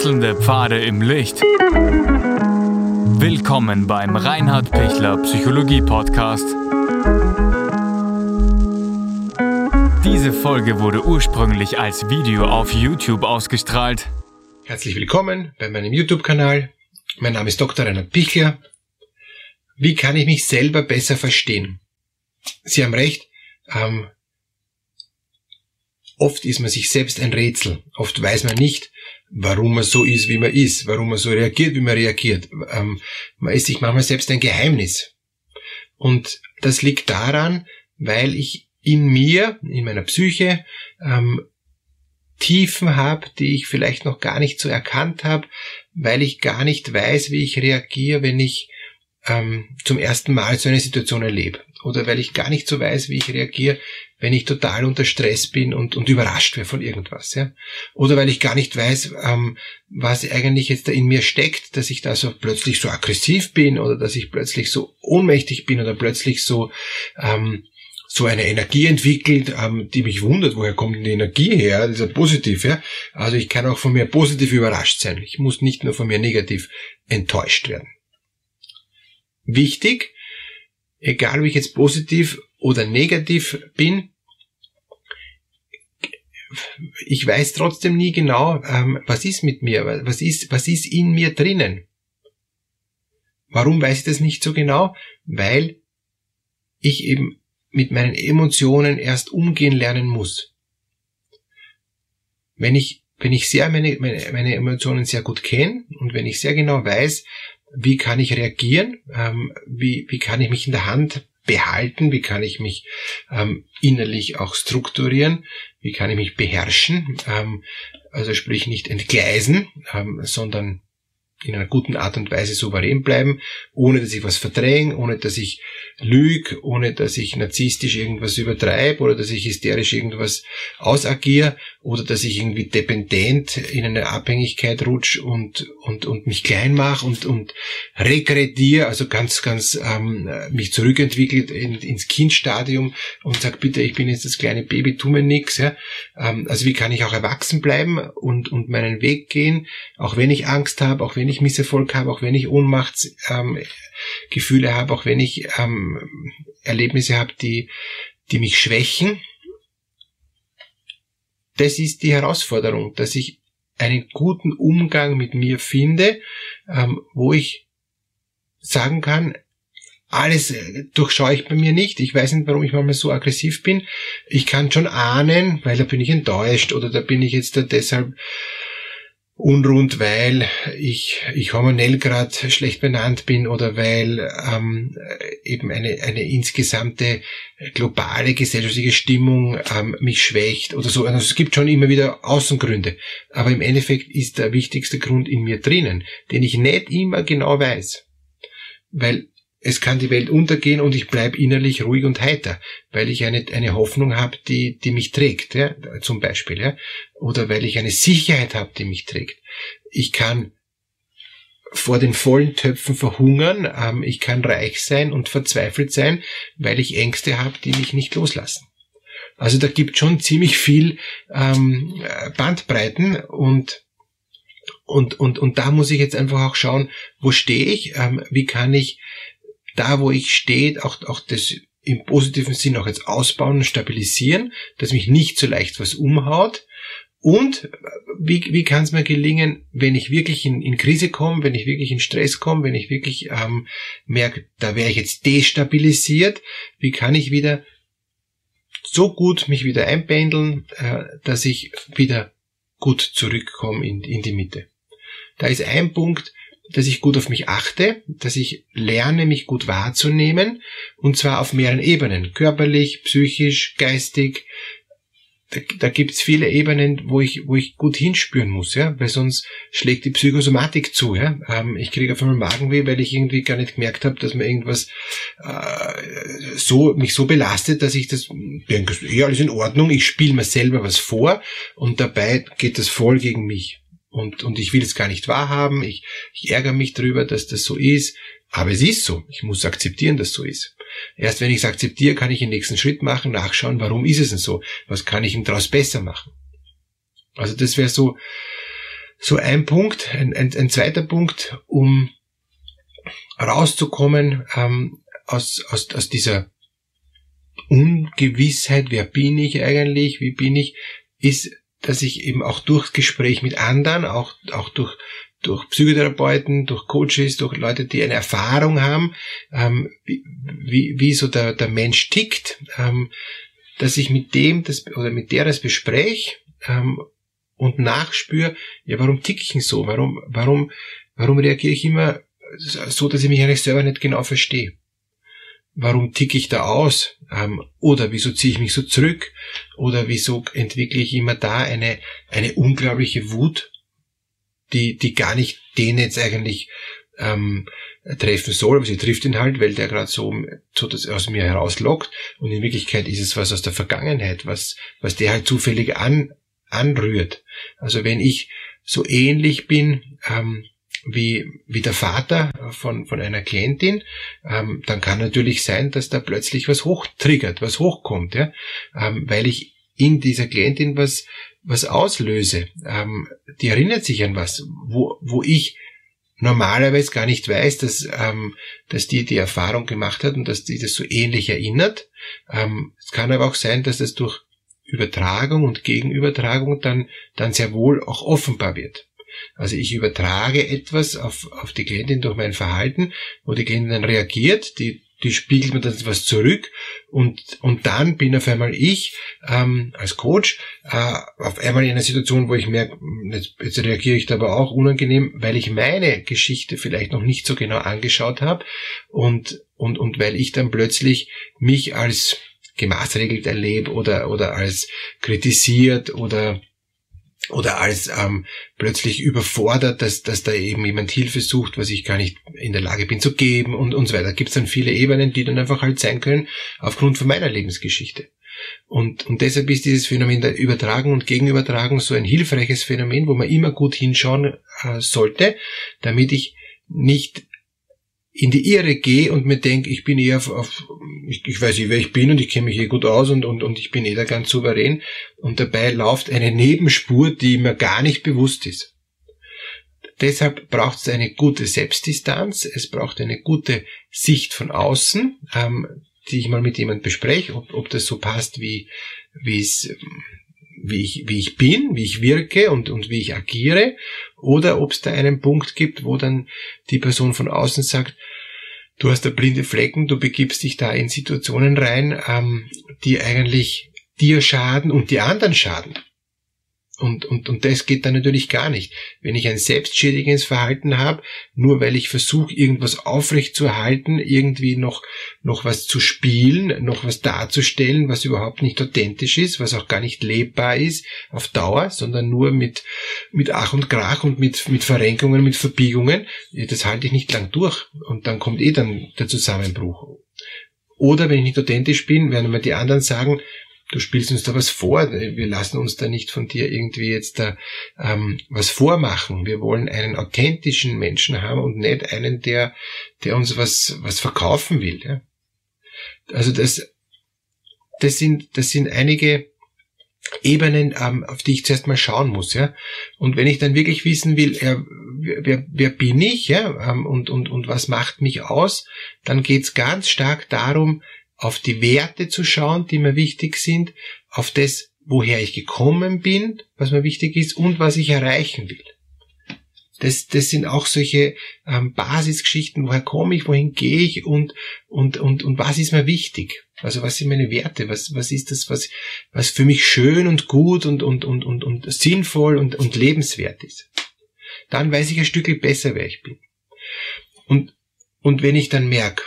Wechselnde Pfade im Licht. Willkommen beim Reinhard Pichler Psychologie Podcast. Diese Folge wurde ursprünglich als Video auf YouTube ausgestrahlt. Herzlich willkommen bei meinem YouTube-Kanal. Mein Name ist Dr. Reinhard Pichler. Wie kann ich mich selber besser verstehen? Sie haben recht, ähm, oft ist man sich selbst ein Rätsel. Oft weiß man nicht, warum man so ist, wie man ist, warum man so reagiert, wie man reagiert. Ähm, man ist sich manchmal selbst ein Geheimnis. Und das liegt daran, weil ich in mir, in meiner Psyche, ähm, Tiefen habe, die ich vielleicht noch gar nicht so erkannt habe, weil ich gar nicht weiß, wie ich reagiere, wenn ich ähm, zum ersten Mal so eine Situation erlebe. Oder weil ich gar nicht so weiß, wie ich reagiere, wenn ich total unter Stress bin und, und überrascht werde von irgendwas. Ja? Oder weil ich gar nicht weiß, ähm, was eigentlich jetzt da in mir steckt, dass ich da so plötzlich so aggressiv bin oder dass ich plötzlich so ohnmächtig bin oder plötzlich so ähm, so eine Energie entwickelt, ähm, die mich wundert, woher kommt denn die Energie her? Das ist ja positiv, ja. Also ich kann auch von mir positiv überrascht sein. Ich muss nicht nur von mir negativ enttäuscht werden. Wichtig, egal ob ich jetzt positiv oder negativ bin, ich weiß trotzdem nie genau, ähm, was ist mit mir, was ist, was ist in mir drinnen. Warum weiß ich das nicht so genau? Weil ich eben mit meinen Emotionen erst umgehen lernen muss. Wenn ich, wenn ich sehr meine, meine, meine Emotionen sehr gut kenne und wenn ich sehr genau weiß, wie kann ich reagieren, ähm, wie, wie kann ich mich in der Hand behalten, wie kann ich mich ähm, innerlich auch strukturieren, wie kann ich mich beherrschen, ähm, also sprich nicht entgleisen, ähm, sondern in einer guten Art und Weise souverän bleiben, ohne dass ich was verdränge, ohne dass ich lüge, ohne dass ich narzisstisch irgendwas übertreibe oder dass ich hysterisch irgendwas ausagiere oder dass ich irgendwie dependent in eine Abhängigkeit rutsch und, und, und mich klein mache und, und regrediere, also ganz, ganz ähm, mich zurückentwickelt in, ins Kindstadium und sag bitte, ich bin jetzt das kleine Baby, tu mir nix. Ja? Ähm, also wie kann ich auch erwachsen bleiben und, und meinen Weg gehen, auch wenn ich Angst habe, auch wenn ich Misserfolg habe, auch wenn ich Ohnmachtsgefühle ähm, habe, auch wenn ich ähm, Erlebnisse habe, die, die mich schwächen. Das ist die Herausforderung, dass ich einen guten Umgang mit mir finde, ähm, wo ich sagen kann, alles äh, durchschaue ich bei mir nicht. Ich weiß nicht, warum ich manchmal so aggressiv bin. Ich kann schon ahnen, weil da bin ich enttäuscht oder da bin ich jetzt da deshalb unrund, weil ich, ich hormonell gerade schlecht benannt bin oder weil ähm, eben eine, eine insgesamte globale gesellschaftliche Stimmung ähm, mich schwächt oder so. Also es gibt schon immer wieder Außengründe. Aber im Endeffekt ist der wichtigste Grund in mir drinnen, den ich nicht immer genau weiß. Weil es kann die Welt untergehen und ich bleib innerlich ruhig und heiter, weil ich eine, eine Hoffnung habe, die, die mich trägt, ja, zum Beispiel, ja, oder weil ich eine Sicherheit habe, die mich trägt. Ich kann vor den vollen Töpfen verhungern, ähm, ich kann reich sein und verzweifelt sein, weil ich Ängste habe, die mich nicht loslassen. Also da gibt schon ziemlich viel ähm, Bandbreiten und und, und, und da muss ich jetzt einfach auch schauen, wo stehe ich, ähm, wie kann ich da, wo ich stehe, auch, auch das im positiven Sinn auch jetzt ausbauen und stabilisieren, dass mich nicht so leicht was umhaut. Und wie, wie kann es mir gelingen, wenn ich wirklich in, in Krise komme, wenn ich wirklich in Stress komme, wenn ich wirklich ähm, merke, da wäre ich jetzt destabilisiert, wie kann ich wieder so gut mich wieder einpendeln, äh, dass ich wieder gut zurückkomme in, in die Mitte. Da ist ein Punkt, dass ich gut auf mich achte, dass ich lerne, mich gut wahrzunehmen, und zwar auf mehreren Ebenen, körperlich, psychisch, geistig. Da, da gibt's viele Ebenen, wo ich, wo ich gut hinspüren muss, ja, weil sonst schlägt die Psychosomatik zu, ja. Ähm, ich kriege auf einmal Magenweh, weil ich irgendwie gar nicht gemerkt habe, dass mir irgendwas äh, so mich so belastet, dass ich das denke, ja, alles in Ordnung, ich spiele mir selber was vor und dabei geht das voll gegen mich und, und ich will es gar nicht wahrhaben, ich, ich ärgere mich darüber, dass das so ist, aber es ist so, ich muss akzeptieren, dass es so ist. Erst wenn ich es akzeptiere, kann ich den nächsten Schritt machen, nachschauen, warum ist es denn so, was kann ich ihm daraus besser machen. Also das wäre so, so ein Punkt. Ein, ein, ein zweiter Punkt, um rauszukommen ähm, aus, aus, aus dieser Ungewissheit, wer bin ich eigentlich, wie bin ich, ist, dass ich eben auch durchs Gespräch mit anderen, auch, auch durch, durch Psychotherapeuten, durch Coaches, durch Leute, die eine Erfahrung haben, ähm, wie, wie, so der, der Mensch tickt, ähm, dass ich mit dem das, oder mit der das bespreche ähm, und nachspüre, ja, warum ticke ich denn so? Warum, warum, warum reagiere ich immer so, dass ich mich eigentlich selber nicht genau verstehe? Warum ticke ich da aus? Ähm, oder wieso ziehe ich mich so zurück? Oder wieso entwickle ich immer da eine, eine unglaubliche Wut, die, die gar nicht den jetzt eigentlich ähm, treffen soll, aber sie trifft ihn halt, weil der gerade so, so das aus mir herauslockt und in Wirklichkeit ist es was aus der Vergangenheit, was, was der halt zufällig an, anrührt. Also wenn ich so ähnlich bin ähm, wie, wie der Vater von, von einer Klientin, ähm, dann kann natürlich sein, dass da plötzlich was hochtriggert, was hochkommt, ja? ähm, weil ich in dieser Klientin was, was auslöse. Ähm, die erinnert sich an was, wo, wo ich normalerweise gar nicht weiß, dass, ähm, dass die die Erfahrung gemacht hat und dass die das so ähnlich erinnert. Ähm, es kann aber auch sein, dass das durch Übertragung und Gegenübertragung dann, dann sehr wohl auch offenbar wird. Also ich übertrage etwas auf, auf die Klientin durch mein Verhalten, wo die Klientin dann reagiert, die die spiegelt mir dann was zurück und, und dann bin auf einmal ich ähm, als Coach äh, auf einmal in einer Situation, wo ich merke, jetzt, jetzt reagiere ich da aber auch unangenehm, weil ich meine Geschichte vielleicht noch nicht so genau angeschaut habe und, und, und weil ich dann plötzlich mich als gemaßregelt erlebe oder, oder als kritisiert oder oder als ähm, plötzlich überfordert, dass, dass da eben jemand Hilfe sucht, was ich gar nicht in der Lage bin zu geben und, und so weiter. Gibt es dann viele Ebenen, die dann einfach halt sein können aufgrund von meiner Lebensgeschichte. Und, und deshalb ist dieses Phänomen der Übertragung und Gegenübertragung so ein hilfreiches Phänomen, wo man immer gut hinschauen äh, sollte, damit ich nicht in die Irre gehe und mir denke, ich bin eher auf, auf ich, ich weiß nicht, wer ich bin und ich kenne mich eh gut aus und, und, und ich bin eh da ganz souverän und dabei läuft eine Nebenspur, die mir gar nicht bewusst ist. Deshalb braucht es eine gute Selbstdistanz, es braucht eine gute Sicht von außen, ähm, die ich mal mit jemandem bespreche, ob, ob das so passt, wie, wie wie ich, wie ich bin, wie ich wirke und, und wie ich agiere, oder ob es da einen Punkt gibt, wo dann die Person von außen sagt, du hast da blinde Flecken, du begibst dich da in Situationen rein, ähm, die eigentlich dir schaden und die anderen schaden. Und, und, und das geht dann natürlich gar nicht. Wenn ich ein selbstschädigendes Verhalten habe, nur weil ich versuche, irgendwas aufrecht zu erhalten, irgendwie noch, noch was zu spielen, noch was darzustellen, was überhaupt nicht authentisch ist, was auch gar nicht lebbar ist auf Dauer, sondern nur mit, mit Ach und Krach und mit, mit Verrenkungen, mit Verbiegungen, das halte ich nicht lang durch. Und dann kommt eh dann der Zusammenbruch. Oder wenn ich nicht authentisch bin, werden mir die anderen sagen, du spielst uns da was vor, wir lassen uns da nicht von dir irgendwie jetzt da ähm, was vormachen. Wir wollen einen authentischen Menschen haben und nicht einen, der, der uns was, was verkaufen will. Ja? Also das, das sind, das sind einige Ebenen, ähm, auf die ich zuerst mal schauen muss, ja. Und wenn ich dann wirklich wissen will, äh, wer, wer bin ich, ja, ähm, und, und, und was macht mich aus, dann geht's ganz stark darum, auf die Werte zu schauen, die mir wichtig sind, auf das, woher ich gekommen bin, was mir wichtig ist und was ich erreichen will. Das, das sind auch solche ähm, Basisgeschichten, woher komme ich, wohin gehe ich und, und, und, und was ist mir wichtig? Also was sind meine Werte? Was, was ist das, was, was für mich schön und gut und, und, und, und, und sinnvoll und, und lebenswert ist? Dann weiß ich ein Stückchen besser, wer ich bin. Und, und wenn ich dann merke,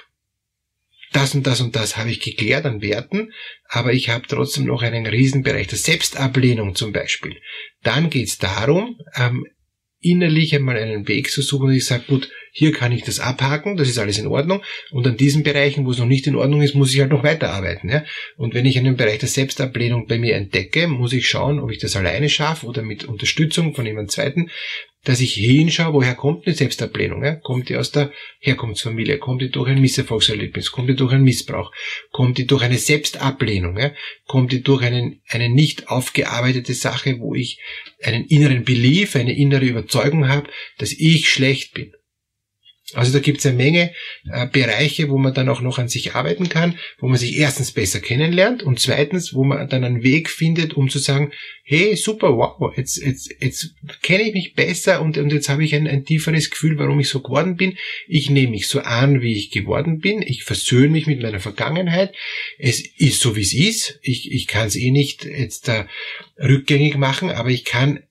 das und das und das habe ich geklärt an Werten, aber ich habe trotzdem noch einen Riesenbereich der Selbstablehnung zum Beispiel. Dann geht es darum, ähm, innerlich einmal einen Weg zu suchen und ich sage, gut, hier kann ich das abhaken, das ist alles in Ordnung und an diesen Bereichen, wo es noch nicht in Ordnung ist, muss ich halt noch weiterarbeiten. Ja? Und wenn ich einen Bereich der Selbstablehnung bei mir entdecke, muss ich schauen, ob ich das alleine schaffe oder mit Unterstützung von jemand Zweiten, dass ich hinschaue, woher kommt eine Selbstablehnung? Ja? Kommt die aus der Herkunftsfamilie? Kommt die durch ein Misserfolgserlebnis? Kommt die durch einen Missbrauch? Kommt die durch eine Selbstablehnung? Ja? Kommt die durch einen, eine nicht aufgearbeitete Sache, wo ich einen inneren Belief, eine innere Überzeugung habe, dass ich schlecht bin? Also da gibt es eine Menge äh, Bereiche, wo man dann auch noch an sich arbeiten kann, wo man sich erstens besser kennenlernt und zweitens, wo man dann einen Weg findet, um zu sagen, hey, super, wow, jetzt, jetzt, jetzt kenne ich mich besser und, und jetzt habe ich ein, ein tieferes Gefühl, warum ich so geworden bin. Ich nehme mich so an, wie ich geworden bin. Ich versöhne mich mit meiner Vergangenheit. Es ist so, wie es ist. Ich, ich kann es eh nicht jetzt da rückgängig machen, aber ich kann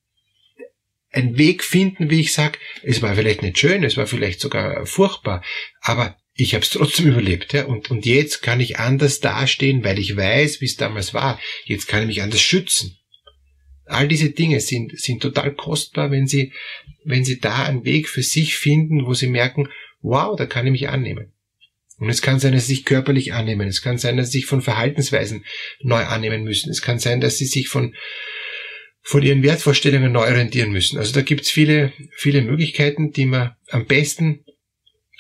einen Weg finden, wie ich sage, es war vielleicht nicht schön, es war vielleicht sogar furchtbar, aber ich habe es trotzdem überlebt. Ja? Und, und jetzt kann ich anders dastehen, weil ich weiß, wie es damals war. Jetzt kann ich mich anders schützen. All diese Dinge sind, sind total kostbar, wenn sie, wenn sie da einen Weg für sich finden, wo sie merken, wow, da kann ich mich annehmen. Und es kann sein, dass sie sich körperlich annehmen. Es kann sein, dass sie sich von Verhaltensweisen neu annehmen müssen. Es kann sein, dass sie sich von, von ihren Wertvorstellungen neu orientieren müssen. Also da gibt's viele, viele Möglichkeiten, die man am besten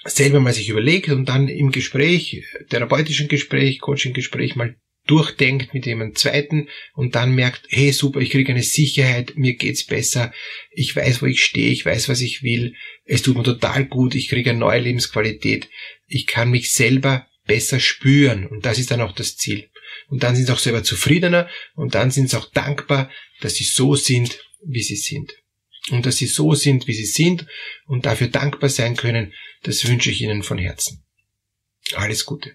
selber mal sich überlegt und dann im Gespräch, therapeutischen Gespräch, Coaching-Gespräch mal durchdenkt mit jemandem zweiten und dann merkt, hey super, ich kriege eine Sicherheit, mir geht's besser, ich weiß, wo ich stehe, ich weiß, was ich will, es tut mir total gut, ich kriege eine neue Lebensqualität, ich kann mich selber besser spüren und das ist dann auch das Ziel. Und dann sind sie auch selber zufriedener und dann sind sie auch dankbar, dass sie so sind, wie sie sind. Und dass sie so sind, wie sie sind und dafür dankbar sein können, das wünsche ich Ihnen von Herzen. Alles Gute.